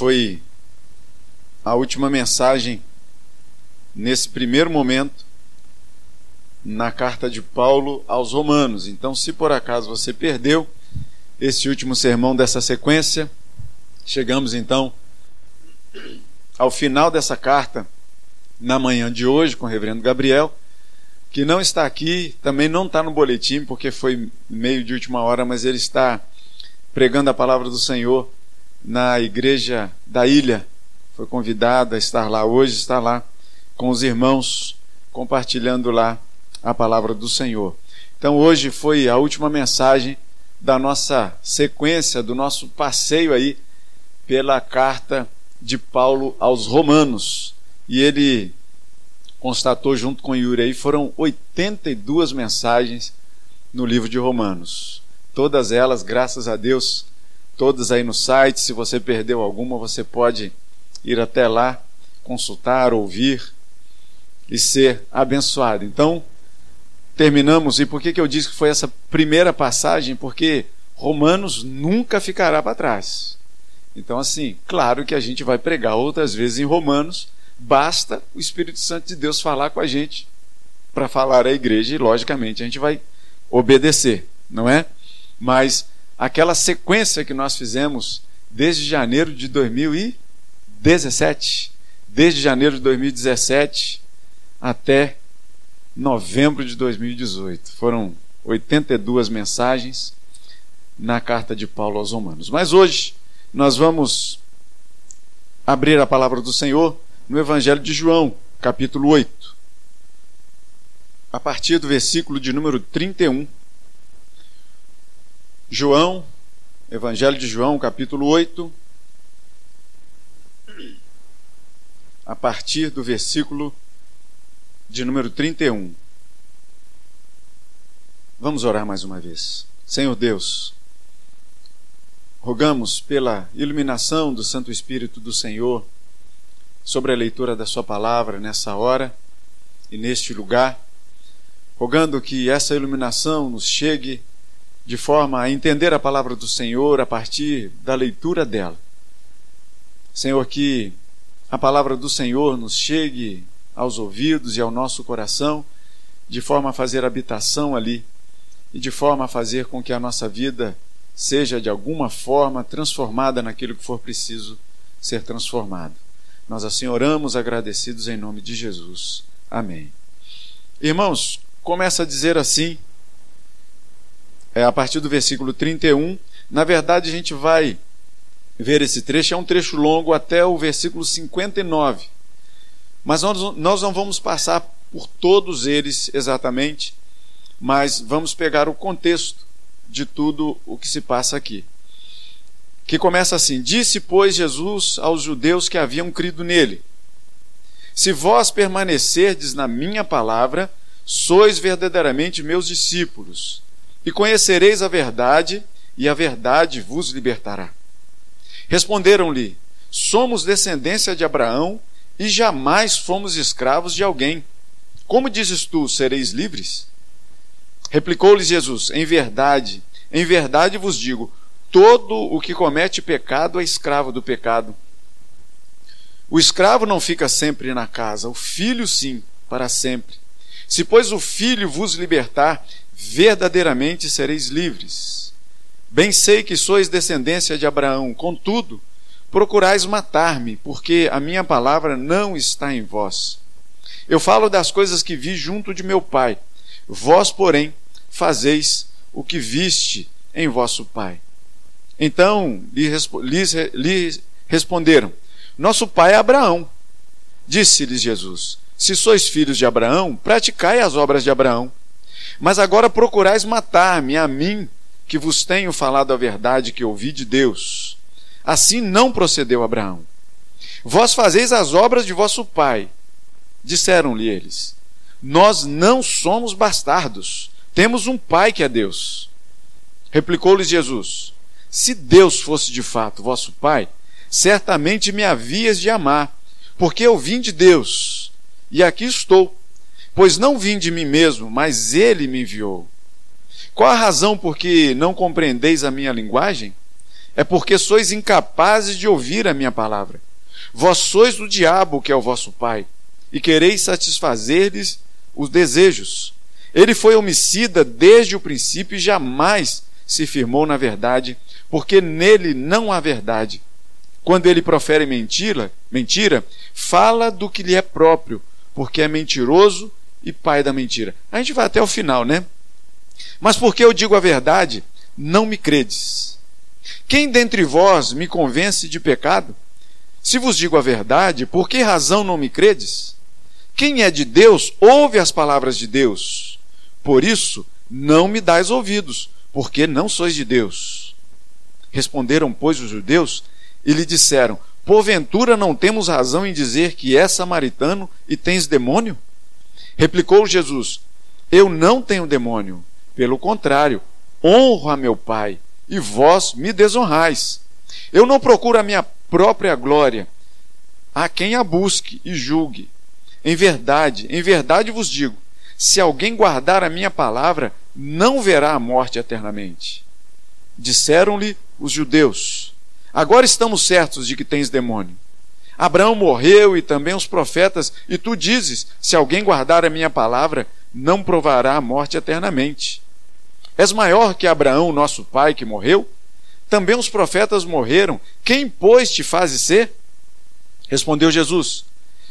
foi a última mensagem nesse primeiro momento na carta de Paulo aos Romanos. Então, se por acaso você perdeu esse último sermão dessa sequência, chegamos então ao final dessa carta na manhã de hoje com o reverendo Gabriel, que não está aqui, também não está no boletim porque foi meio de última hora, mas ele está pregando a palavra do Senhor na igreja da ilha. Foi convidado a estar lá hoje, está lá com os irmãos compartilhando lá a palavra do Senhor. Então hoje foi a última mensagem da nossa sequência, do nosso passeio aí pela carta de Paulo aos Romanos. E ele constatou junto com Yuri aí, foram 82 mensagens no livro de Romanos. Todas elas, graças a Deus, todas aí no site. Se você perdeu alguma, você pode ir até lá, consultar, ouvir e ser abençoado. Então, terminamos. E por que, que eu disse que foi essa primeira passagem? Porque Romanos nunca ficará para trás. Então, assim, claro que a gente vai pregar outras vezes em Romanos, basta o Espírito Santo de Deus falar com a gente para falar à igreja e, logicamente, a gente vai obedecer, não é? Mas aquela sequência que nós fizemos desde janeiro de 2017, desde janeiro de 2017 até novembro de 2018. Foram 82 mensagens na carta de Paulo aos Romanos. Mas hoje nós vamos abrir a palavra do Senhor no Evangelho de João, capítulo 8. A partir do versículo de número 31. João, Evangelho de João, capítulo 8. A partir do versículo de número 31. Vamos orar mais uma vez. Senhor Deus, rogamos pela iluminação do Santo Espírito do Senhor sobre a leitura da Sua palavra nessa hora e neste lugar, rogando que essa iluminação nos chegue de forma a entender a palavra do Senhor a partir da leitura dela. Senhor, que a palavra do Senhor nos chegue aos ouvidos e ao nosso coração, de forma a fazer habitação ali e de forma a fazer com que a nossa vida seja de alguma forma transformada naquilo que for preciso ser transformado. Nós assim oramos agradecidos em nome de Jesus. Amém. Irmãos, começa a dizer assim, é, a partir do versículo 31. Na verdade, a gente vai ver esse trecho, é um trecho longo até o versículo 59. Mas nós, nós não vamos passar por todos eles exatamente, mas vamos pegar o contexto de tudo o que se passa aqui. Que começa assim: Disse, pois, Jesus aos judeus que haviam crido nele: Se vós permanecerdes na minha palavra, sois verdadeiramente meus discípulos, e conhecereis a verdade, e a verdade vos libertará. Responderam-lhe: Somos descendência de Abraão e jamais fomos escravos de alguém. Como dizes tu, sereis livres? Replicou-lhes Jesus: Em verdade, em verdade vos digo: todo o que comete pecado é escravo do pecado. O escravo não fica sempre na casa, o filho sim, para sempre. Se, pois, o filho vos libertar, verdadeiramente sereis livres. Bem sei que sois descendência de Abraão, contudo, procurais matar-me, porque a minha palavra não está em vós. Eu falo das coisas que vi junto de meu pai. Vós, porém, fazeis o que viste em vosso pai. Então lhes responderam: Nosso pai é Abraão. Disse-lhes Jesus: Se sois filhos de Abraão, praticai as obras de Abraão. Mas agora procurais matar-me, a mim, que vos tenho falado a verdade que ouvi de Deus. Assim não procedeu Abraão. Vós fazeis as obras de vosso pai. Disseram-lhe eles: Nós não somos bastardos, temos um pai que é Deus. Replicou-lhes Jesus: Se Deus fosse de fato vosso pai, certamente me havias de amar, porque eu vim de Deus, e aqui estou. Pois não vim de mim mesmo, mas ele me enviou. Qual a razão por que não compreendeis a minha linguagem? é porque sois incapazes de ouvir a minha palavra. Vós sois o diabo que é o vosso pai, e quereis satisfazer-lhes os desejos. Ele foi homicida desde o princípio e jamais se firmou na verdade, porque nele não há verdade. Quando ele profere mentira, mentira, fala do que lhe é próprio, porque é mentiroso e pai da mentira. A gente vai até o final, né? Mas porque eu digo a verdade, não me credes. Quem dentre vós me convence de pecado? Se vos digo a verdade, por que razão não me credes? Quem é de Deus, ouve as palavras de Deus. Por isso, não me dais ouvidos, porque não sois de Deus. Responderam, pois, os judeus e lhe disseram: Porventura não temos razão em dizer que és samaritano e tens demônio? Replicou Jesus: Eu não tenho demônio. Pelo contrário, honro a meu Pai, e vós me desonrais. Eu não procuro a minha própria glória. A quem a busque e julgue. Em verdade, em verdade vos digo: se alguém guardar a minha palavra, não verá a morte eternamente. Disseram-lhe os judeus: Agora estamos certos de que tens demônio. Abraão morreu e também os profetas, e tu dizes: Se alguém guardar a minha palavra, não provará a morte eternamente. És maior que Abraão, nosso pai, que morreu? Também os profetas morreram. Quem, pois, te faz ser? Respondeu Jesus: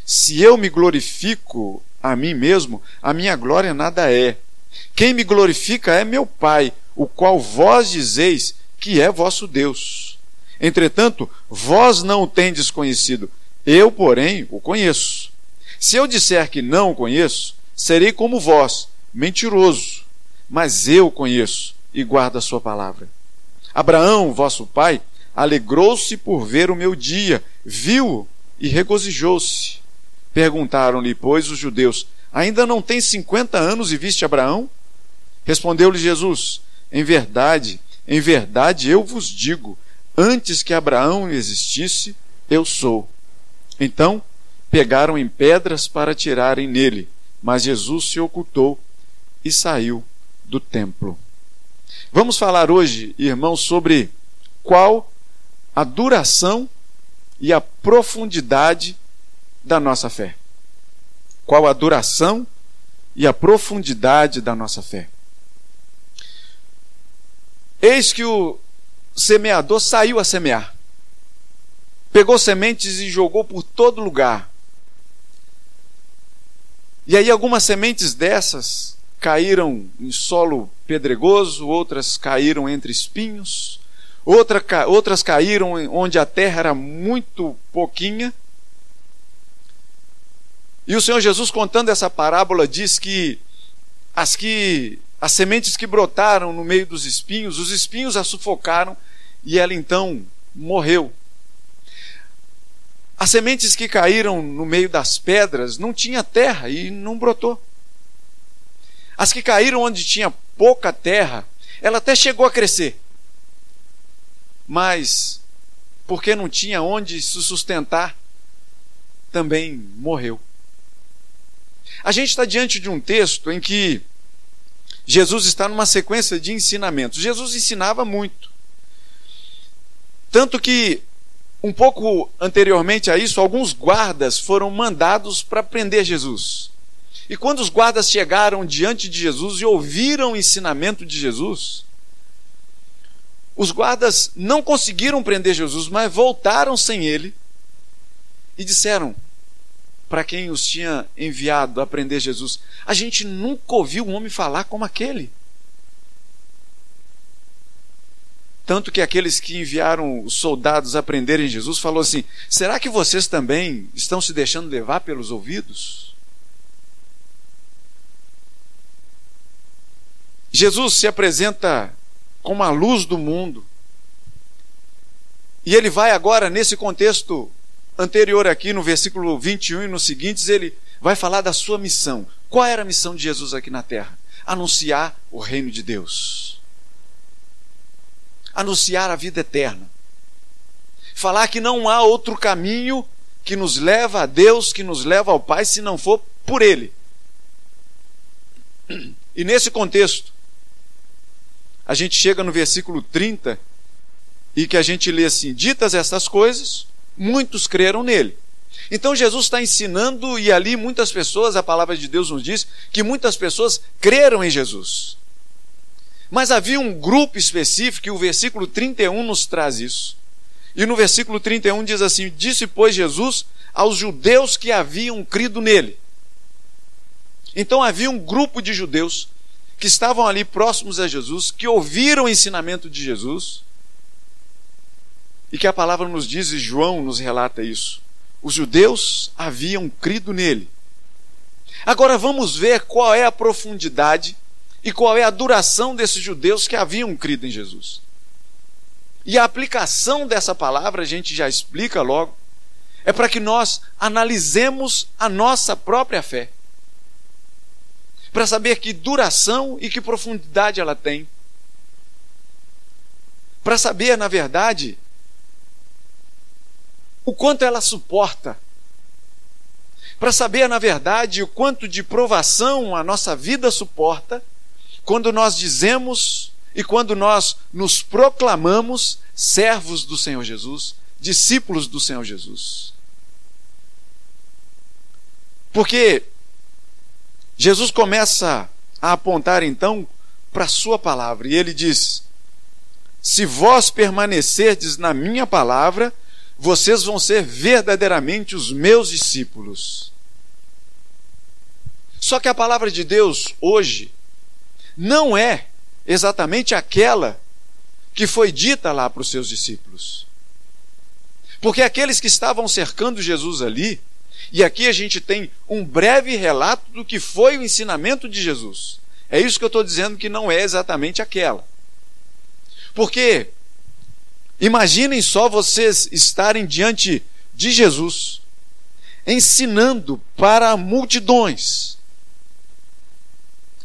Se eu me glorifico a mim mesmo, a minha glória nada é. Quem me glorifica é meu Pai, o qual vós dizeis que é vosso Deus. Entretanto, vós não o tendes conhecido, eu, porém, o conheço. Se eu disser que não o conheço, serei como vós, mentiroso. Mas eu o conheço e guardo a sua palavra. Abraão, vosso pai, alegrou-se por ver o meu dia, viu e regozijou-se. Perguntaram-lhe, pois, os judeus: Ainda não tem cinquenta anos e viste Abraão? Respondeu-lhe Jesus: Em verdade, em verdade eu vos digo, antes que Abraão existisse, eu sou. Então pegaram em pedras para tirarem nele, mas Jesus se ocultou e saiu do templo. Vamos falar hoje, irmãos, sobre qual a duração e a profundidade da nossa fé. Qual a duração e a profundidade da nossa fé. Eis que o semeador saiu a semear. Pegou sementes e jogou por todo lugar. E aí algumas sementes dessas caíram em solo pedregoso, outras caíram entre espinhos, outra, outras caíram onde a terra era muito pouquinha. E o Senhor Jesus contando essa parábola diz que as que as sementes que brotaram no meio dos espinhos, os espinhos a sufocaram e ela então morreu. As sementes que caíram no meio das pedras não tinha terra e não brotou. As que caíram onde tinha pouca terra, ela até chegou a crescer. Mas porque não tinha onde se sustentar, também morreu. A gente está diante de um texto em que Jesus está numa sequência de ensinamentos. Jesus ensinava muito. Tanto que, um pouco anteriormente a isso, alguns guardas foram mandados para prender Jesus. E quando os guardas chegaram diante de Jesus e ouviram o ensinamento de Jesus, os guardas não conseguiram prender Jesus, mas voltaram sem ele e disseram: para quem os tinha enviado a prender Jesus. A gente nunca ouviu um homem falar como aquele. Tanto que aqueles que enviaram os soldados a prenderem Jesus falou assim: será que vocês também estão se deixando levar pelos ouvidos? Jesus se apresenta como a luz do mundo. E ele vai agora, nesse contexto anterior aqui, no versículo 21 e nos seguintes, ele vai falar da sua missão. Qual era a missão de Jesus aqui na terra? Anunciar o reino de Deus. Anunciar a vida eterna. Falar que não há outro caminho que nos leva a Deus, que nos leva ao Pai, se não for por Ele. E nesse contexto, a gente chega no versículo 30 e que a gente lê assim: ditas estas coisas, muitos creram nele. Então Jesus está ensinando, e ali muitas pessoas, a palavra de Deus nos diz, que muitas pessoas creram em Jesus. Mas havia um grupo específico, e o versículo 31 nos traz isso. E no versículo 31 diz assim: Disse, pois, Jesus aos judeus que haviam crido nele. Então havia um grupo de judeus que estavam ali próximos a Jesus, que ouviram o ensinamento de Jesus, e que a palavra nos diz, e João nos relata isso. Os judeus haviam crido nele. Agora vamos ver qual é a profundidade e qual é a duração desses judeus que haviam crido em Jesus. E a aplicação dessa palavra, a gente já explica logo, é para que nós analisemos a nossa própria fé. Para saber que duração e que profundidade ela tem. Para saber, na verdade, o quanto ela suporta. Para saber, na verdade, o quanto de provação a nossa vida suporta quando nós dizemos e quando nós nos proclamamos servos do Senhor Jesus, discípulos do Senhor Jesus. Porque Jesus começa a apontar então para a sua palavra e ele diz: Se vós permanecerdes na minha palavra, vocês vão ser verdadeiramente os meus discípulos. Só que a palavra de Deus hoje não é exatamente aquela que foi dita lá para os seus discípulos. Porque aqueles que estavam cercando Jesus ali, e aqui a gente tem um breve relato do que foi o ensinamento de Jesus. É isso que eu estou dizendo que não é exatamente aquela. Porque Imaginem só vocês estarem diante de Jesus, ensinando para multidões.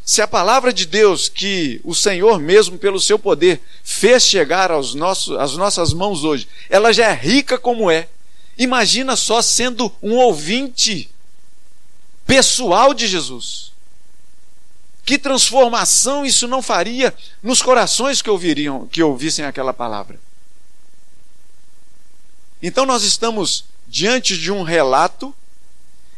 Se a palavra de Deus, que o Senhor mesmo, pelo seu poder, fez chegar aos nossos, às nossas mãos hoje, ela já é rica como é. Imagina só sendo um ouvinte pessoal de Jesus. Que transformação isso não faria nos corações que ouviriam, que ouvissem aquela palavra. Então nós estamos diante de um relato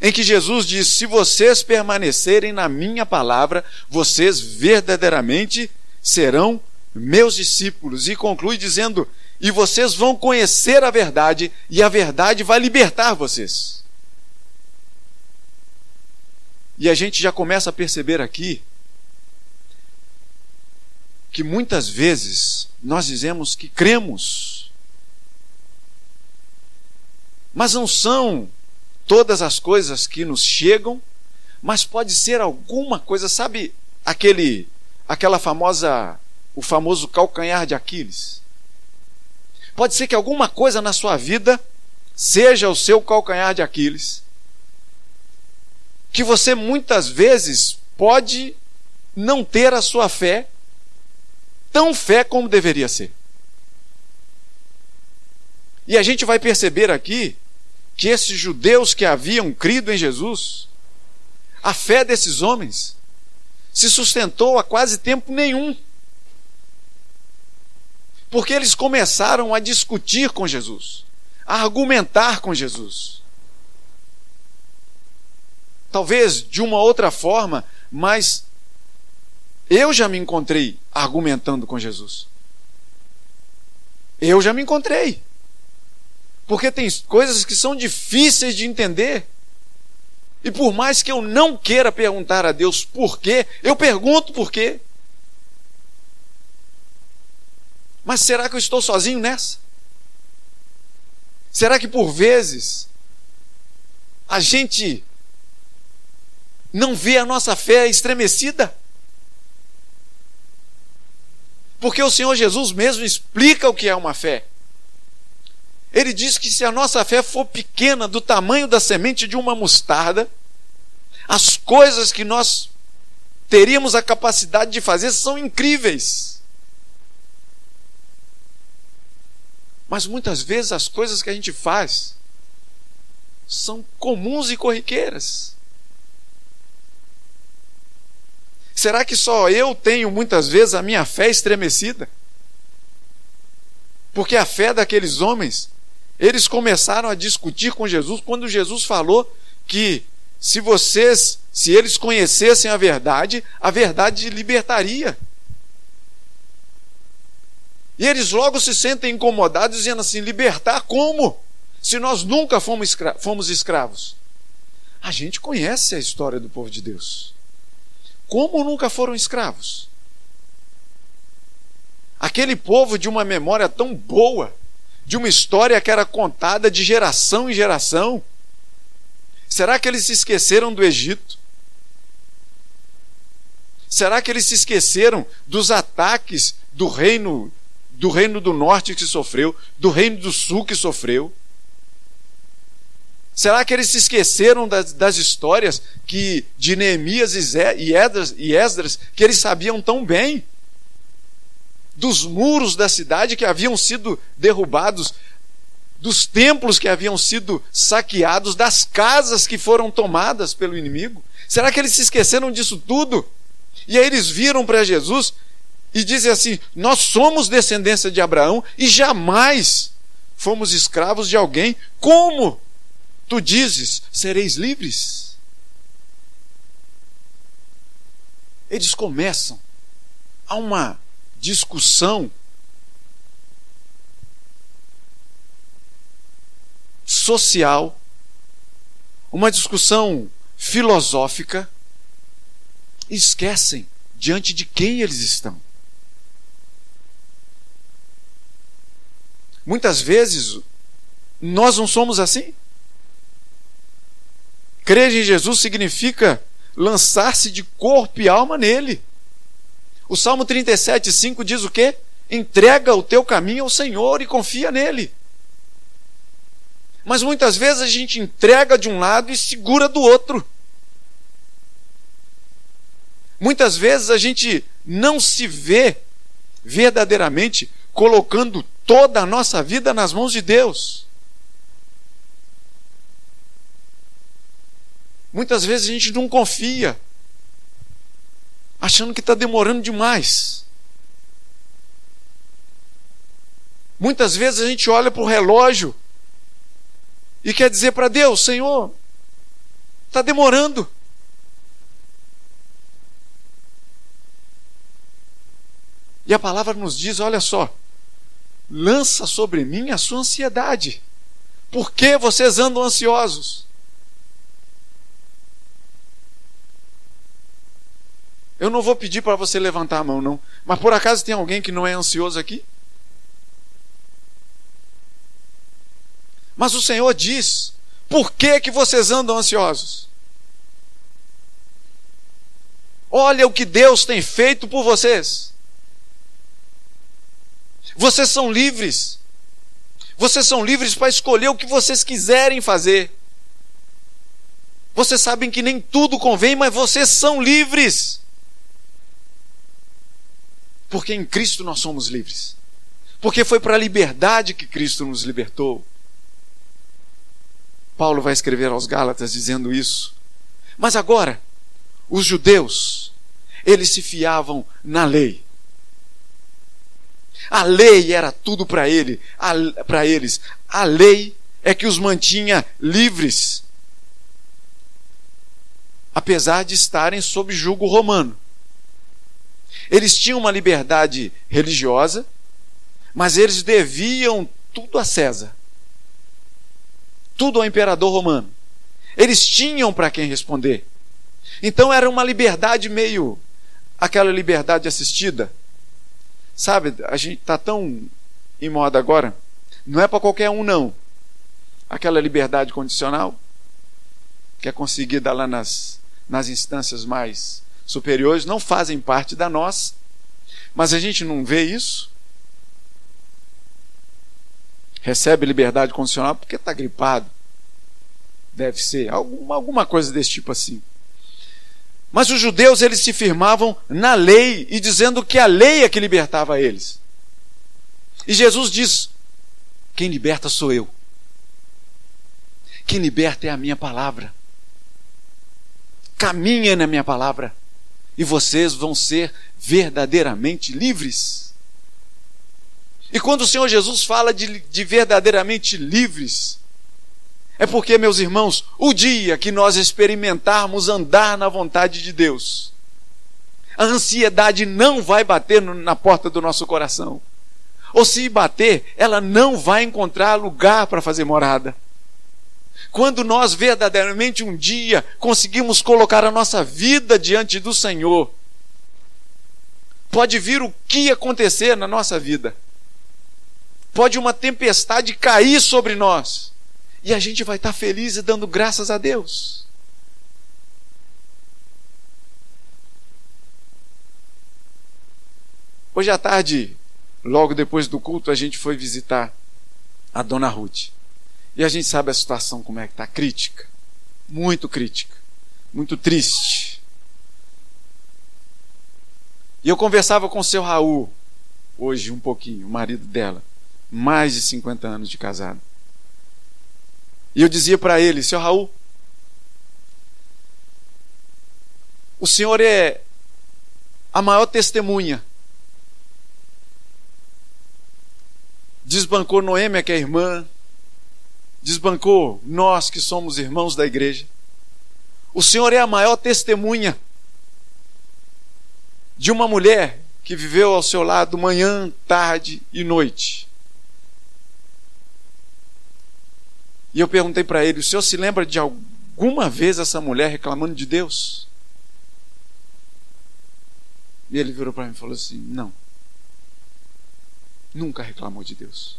em que Jesus diz: Se vocês permanecerem na minha palavra, vocês verdadeiramente serão meus discípulos. E conclui dizendo: E vocês vão conhecer a verdade, e a verdade vai libertar vocês. E a gente já começa a perceber aqui que muitas vezes nós dizemos que cremos mas não são todas as coisas que nos chegam, mas pode ser alguma coisa, sabe aquele aquela famosa o famoso calcanhar de Aquiles. Pode ser que alguma coisa na sua vida seja o seu calcanhar de Aquiles. Que você muitas vezes pode não ter a sua fé tão fé como deveria ser. E a gente vai perceber aqui que esses judeus que haviam crido em Jesus, a fé desses homens se sustentou a quase tempo nenhum. Porque eles começaram a discutir com Jesus, a argumentar com Jesus. Talvez de uma outra forma, mas eu já me encontrei argumentando com Jesus. Eu já me encontrei. Porque tem coisas que são difíceis de entender. E por mais que eu não queira perguntar a Deus por quê, eu pergunto por quê. Mas será que eu estou sozinho nessa? Será que por vezes a gente não vê a nossa fé estremecida? Porque o Senhor Jesus mesmo explica o que é uma fé. Ele diz que se a nossa fé for pequena, do tamanho da semente de uma mostarda, as coisas que nós teríamos a capacidade de fazer são incríveis. Mas muitas vezes as coisas que a gente faz são comuns e corriqueiras. Será que só eu tenho muitas vezes a minha fé estremecida? Porque a fé daqueles homens, eles começaram a discutir com Jesus quando Jesus falou que se vocês, se eles conhecessem a verdade, a verdade libertaria. E eles logo se sentem incomodados, dizendo assim: libertar como? Se nós nunca fomos, escra fomos escravos. A gente conhece a história do povo de Deus. Como nunca foram escravos? Aquele povo de uma memória tão boa, de uma história que era contada de geração em geração. Será que eles se esqueceram do Egito? Será que eles se esqueceram dos ataques do reino do reino do norte que sofreu, do reino do sul que sofreu? Será que eles se esqueceram das, das histórias que de Neemias e Esdras, e Esdras que eles sabiam tão bem? Dos muros da cidade que haviam sido derrubados, dos templos que haviam sido saqueados, das casas que foram tomadas pelo inimigo? Será que eles se esqueceram disso tudo? E aí eles viram para Jesus e dizem assim: Nós somos descendência de Abraão e jamais fomos escravos de alguém. Como tu dizes, sereis livres? Eles começam a uma discussão social, uma discussão filosófica, esquecem diante de quem eles estão. Muitas vezes nós não somos assim. Crer em Jesus significa lançar-se de corpo e alma nele. O Salmo 37, 5 diz o quê? Entrega o teu caminho ao Senhor e confia nele. Mas muitas vezes a gente entrega de um lado e segura do outro. Muitas vezes a gente não se vê verdadeiramente colocando toda a nossa vida nas mãos de Deus. Muitas vezes a gente não confia, achando que está demorando demais. Muitas vezes a gente olha para o relógio e quer dizer para Deus: Senhor, está demorando. E a palavra nos diz: olha só, lança sobre mim a sua ansiedade. Por que vocês andam ansiosos? Eu não vou pedir para você levantar a mão, não. Mas por acaso tem alguém que não é ansioso aqui? Mas o Senhor diz: por que, que vocês andam ansiosos? Olha o que Deus tem feito por vocês. Vocês são livres. Vocês são livres para escolher o que vocês quiserem fazer. Vocês sabem que nem tudo convém, mas vocês são livres. Porque em Cristo nós somos livres. Porque foi para a liberdade que Cristo nos libertou. Paulo vai escrever aos Gálatas dizendo isso. Mas agora, os judeus, eles se fiavam na lei. A lei era tudo para ele, para eles. A lei é que os mantinha livres, apesar de estarem sob jugo romano. Eles tinham uma liberdade religiosa, mas eles deviam tudo a César, tudo ao imperador romano. Eles tinham para quem responder. Então era uma liberdade meio aquela liberdade assistida Sabe, a gente está tão em moda agora, não é para qualquer um, não. Aquela liberdade condicional, que é conseguida lá nas, nas instâncias mais superiores, não fazem parte da nossa. Mas a gente não vê isso. Recebe liberdade condicional porque está gripado. Deve ser alguma, alguma coisa desse tipo assim. Mas os judeus eles se firmavam na lei e dizendo que a lei é que libertava eles. E Jesus diz: Quem liberta sou eu. Quem liberta é a minha palavra. Caminha na minha palavra e vocês vão ser verdadeiramente livres. E quando o Senhor Jesus fala de, de verdadeiramente livres, é porque, meus irmãos, o dia que nós experimentarmos andar na vontade de Deus, a ansiedade não vai bater na porta do nosso coração. Ou se bater, ela não vai encontrar lugar para fazer morada. Quando nós verdadeiramente um dia conseguimos colocar a nossa vida diante do Senhor, pode vir o que acontecer na nossa vida. Pode uma tempestade cair sobre nós. E a gente vai estar feliz e dando graças a Deus. Hoje à tarde, logo depois do culto, a gente foi visitar a dona Ruth. E a gente sabe a situação como é que está crítica. Muito crítica. Muito triste. E eu conversava com o seu Raul, hoje um pouquinho, o marido dela. Mais de 50 anos de casado. E eu dizia para ele, seu Raul, o senhor é a maior testemunha desbancou Noêmia, que é irmã, desbancou nós que somos irmãos da igreja. O Senhor é a maior testemunha de uma mulher que viveu ao seu lado manhã, tarde e noite. E eu perguntei para ele: o senhor se lembra de alguma vez essa mulher reclamando de Deus? E ele virou para mim e falou assim: não nunca reclamou de Deus.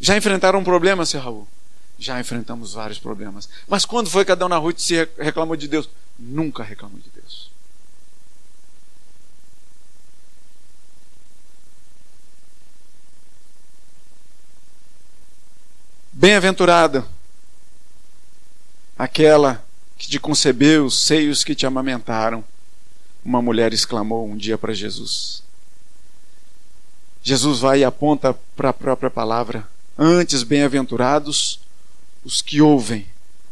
Já enfrentaram um problema, seu Raul? Já enfrentamos vários problemas. Mas quando foi que a dona Ruth se reclamou de Deus? Nunca reclamou de Deus. Bem-aventurada aquela que te concebeu, os seios que te amamentaram. Uma mulher exclamou um dia para Jesus. Jesus vai e aponta para a própria palavra. Antes, bem-aventurados os que ouvem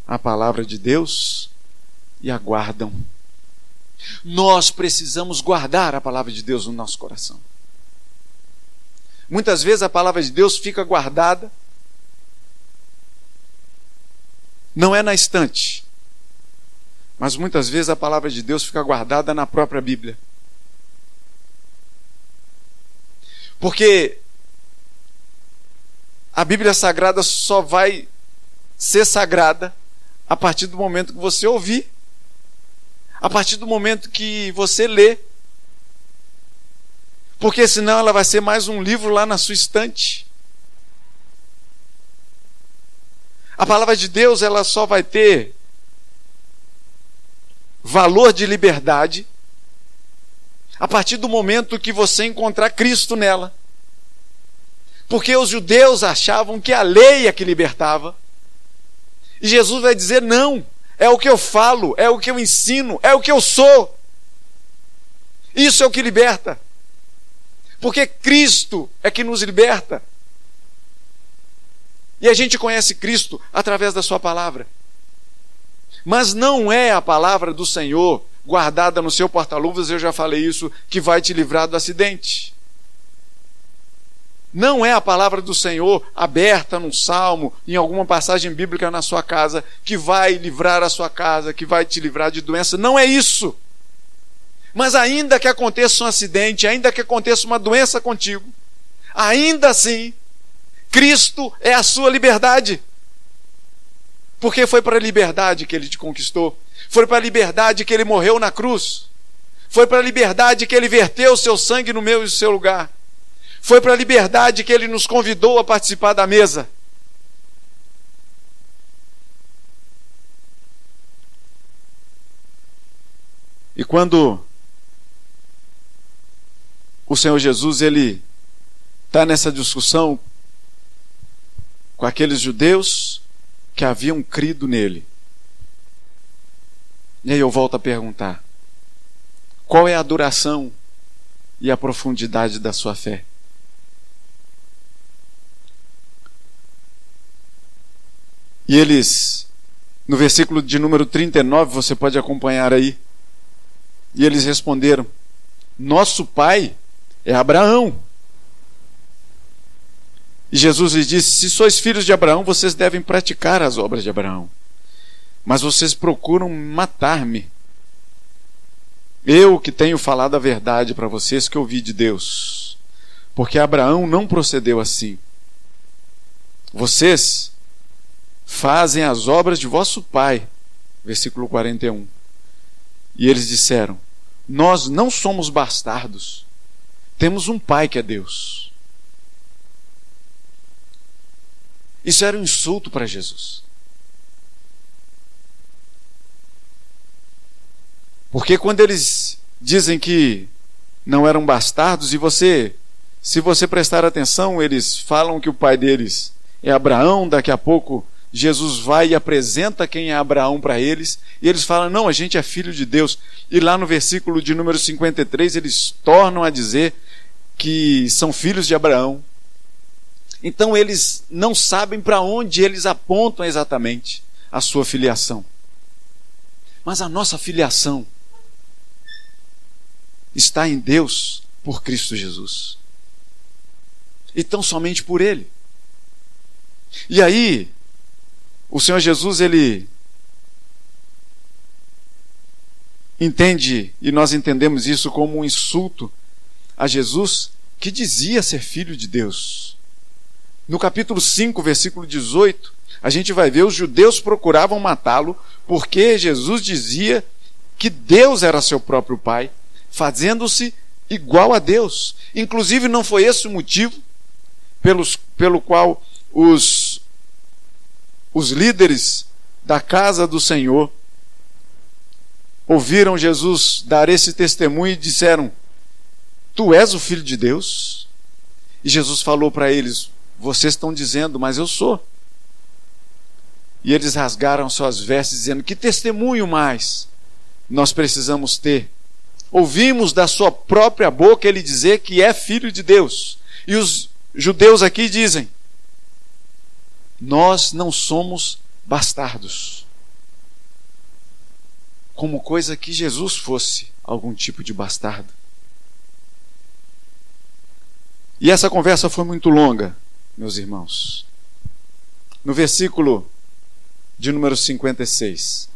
a palavra de Deus e aguardam. Nós precisamos guardar a palavra de Deus no nosso coração. Muitas vezes a palavra de Deus fica guardada, não é na estante, mas muitas vezes a palavra de Deus fica guardada na própria Bíblia. Porque a Bíblia Sagrada só vai ser sagrada a partir do momento que você ouvir, a partir do momento que você lê. Porque senão ela vai ser mais um livro lá na sua estante. A palavra de Deus ela só vai ter valor de liberdade a partir do momento que você encontrar Cristo nela. Porque os judeus achavam que a lei é que libertava. E Jesus vai dizer: não, é o que eu falo, é o que eu ensino, é o que eu sou. Isso é o que liberta. Porque Cristo é que nos liberta. E a gente conhece Cristo através da Sua palavra. Mas não é a palavra do Senhor guardada no seu porta-luvas, eu já falei isso, que vai te livrar do acidente. Não é a palavra do Senhor aberta num salmo, em alguma passagem bíblica na sua casa, que vai livrar a sua casa, que vai te livrar de doença. Não é isso. Mas ainda que aconteça um acidente, ainda que aconteça uma doença contigo, ainda assim, Cristo é a sua liberdade. Porque foi para a liberdade que ele te conquistou. Foi para a liberdade que ele morreu na cruz. Foi para a liberdade que ele verteu o seu sangue no meu e no seu lugar. Foi para a liberdade que ele nos convidou a participar da mesa. E quando o Senhor Jesus ele está nessa discussão com aqueles judeus que haviam crido nele. E aí eu volto a perguntar: qual é a duração e a profundidade da sua fé? E eles, no versículo de número 39, você pode acompanhar aí. E eles responderam: Nosso pai é Abraão. E Jesus lhes disse: Se sois filhos de Abraão, vocês devem praticar as obras de Abraão. Mas vocês procuram matar-me. Eu que tenho falado a verdade para vocês que ouvi de Deus. Porque Abraão não procedeu assim. Vocês fazem as obras de vosso pai. Versículo 41. E eles disseram: Nós não somos bastardos. Temos um pai que é Deus. Isso era um insulto para Jesus. Porque quando eles dizem que não eram bastardos, e você, se você prestar atenção, eles falam que o pai deles é Abraão, daqui a pouco Jesus vai e apresenta quem é Abraão para eles, e eles falam: Não, a gente é filho de Deus. E lá no versículo de número 53, eles tornam a dizer que são filhos de Abraão. Então eles não sabem para onde eles apontam exatamente a sua filiação. Mas a nossa filiação está em Deus por Cristo Jesus. E tão somente por Ele. E aí, o Senhor Jesus, ele entende, e nós entendemos isso como um insulto a Jesus, que dizia ser filho de Deus. No capítulo 5, versículo 18, a gente vai ver os judeus procuravam matá-lo porque Jesus dizia que Deus era seu próprio Pai, fazendo-se igual a Deus. Inclusive, não foi esse o motivo pelos, pelo qual os, os líderes da casa do Senhor ouviram Jesus dar esse testemunho e disseram: Tu és o filho de Deus? E Jesus falou para eles: vocês estão dizendo, mas eu sou. E eles rasgaram suas vestes, dizendo: Que testemunho mais nós precisamos ter? Ouvimos da sua própria boca ele dizer que é filho de Deus. E os judeus aqui dizem: Nós não somos bastardos. Como coisa que Jesus fosse algum tipo de bastardo. E essa conversa foi muito longa meus irmãos. No versículo de número 56,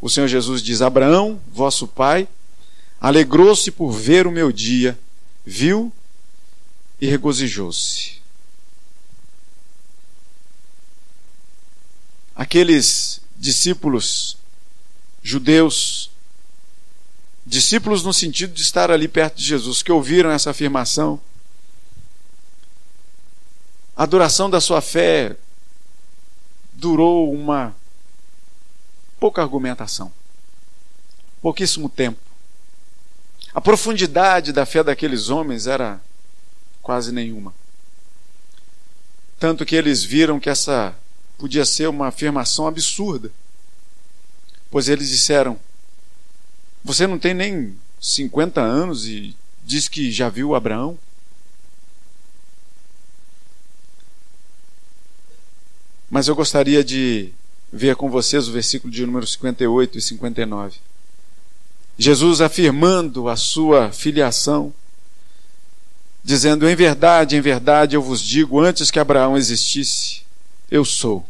o Senhor Jesus diz: Abraão, vosso pai, alegrou-se por ver o meu dia, viu e regozijou-se. Aqueles discípulos judeus, discípulos no sentido de estar ali perto de Jesus, que ouviram essa afirmação, a duração da sua fé durou uma pouca argumentação, pouquíssimo tempo. A profundidade da fé daqueles homens era quase nenhuma. Tanto que eles viram que essa podia ser uma afirmação absurda. Pois eles disseram: Você não tem nem 50 anos e diz que já viu Abraão? Mas eu gostaria de ver com vocês o versículo de número 58 e 59. Jesus afirmando a sua filiação, dizendo: Em verdade, em verdade eu vos digo, antes que Abraão existisse, eu sou.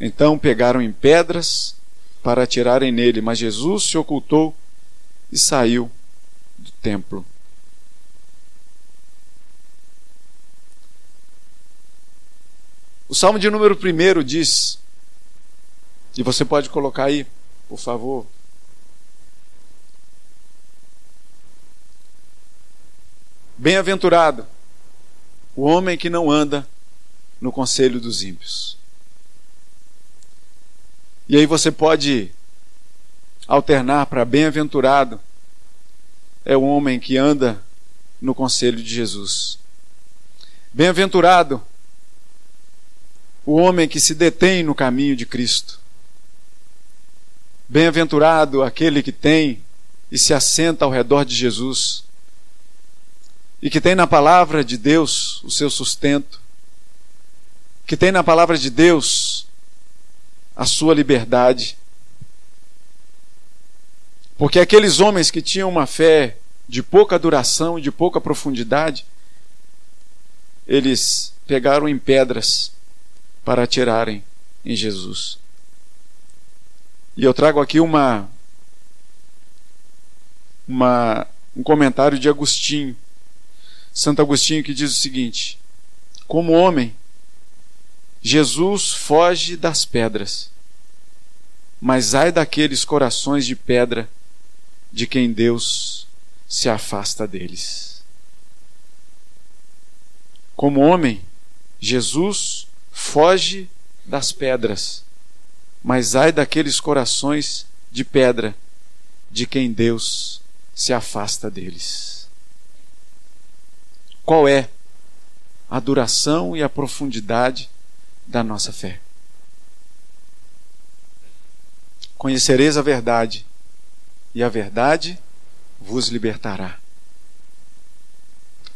Então pegaram em pedras para atirarem nele, mas Jesus se ocultou e saiu do templo. O Salmo de número 1 diz, e você pode colocar aí, por favor. Bem-aventurado o homem que não anda no conselho dos ímpios. E aí você pode alternar para bem-aventurado é o homem que anda no conselho de Jesus. Bem-aventurado o homem que se detém no caminho de Cristo. Bem-aventurado aquele que tem e se assenta ao redor de Jesus e que tem na palavra de Deus o seu sustento, que tem na palavra de Deus a sua liberdade. Porque aqueles homens que tinham uma fé de pouca duração e de pouca profundidade, eles pegaram em pedras para atirarem em Jesus. E eu trago aqui uma, uma um comentário de Agostinho, Santo Agostinho, que diz o seguinte: Como homem, Jesus foge das pedras, mas ai daqueles corações de pedra de quem Deus se afasta deles. Como homem, Jesus foge das pedras, mas ai daqueles corações de pedra de quem Deus se afasta deles. Qual é a duração e a profundidade da nossa fé? Conhecereis a verdade, e a verdade vos libertará.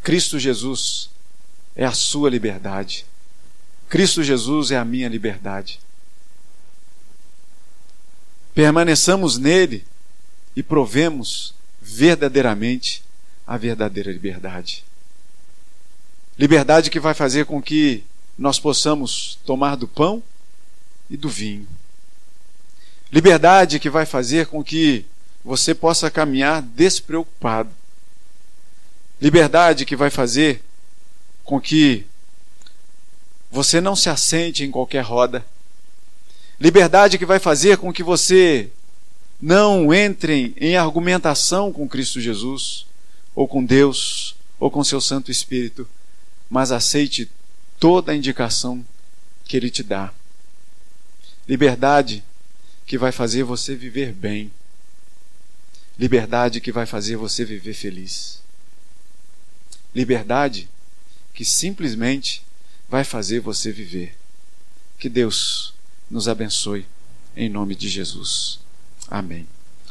Cristo Jesus é a sua liberdade. Cristo Jesus é a minha liberdade. Permaneçamos nele e provemos verdadeiramente a verdadeira liberdade. Liberdade que vai fazer com que nós possamos tomar do pão e do vinho. Liberdade que vai fazer com que você possa caminhar despreocupado. Liberdade que vai fazer com que você não se assente em qualquer roda. Liberdade que vai fazer com que você não entre em argumentação com Cristo Jesus, ou com Deus, ou com seu Santo Espírito, mas aceite toda a indicação que Ele te dá. Liberdade que vai fazer você viver bem Liberdade que vai fazer você viver feliz. Liberdade que simplesmente vai fazer você viver. Que Deus nos abençoe em nome de Jesus. Amém.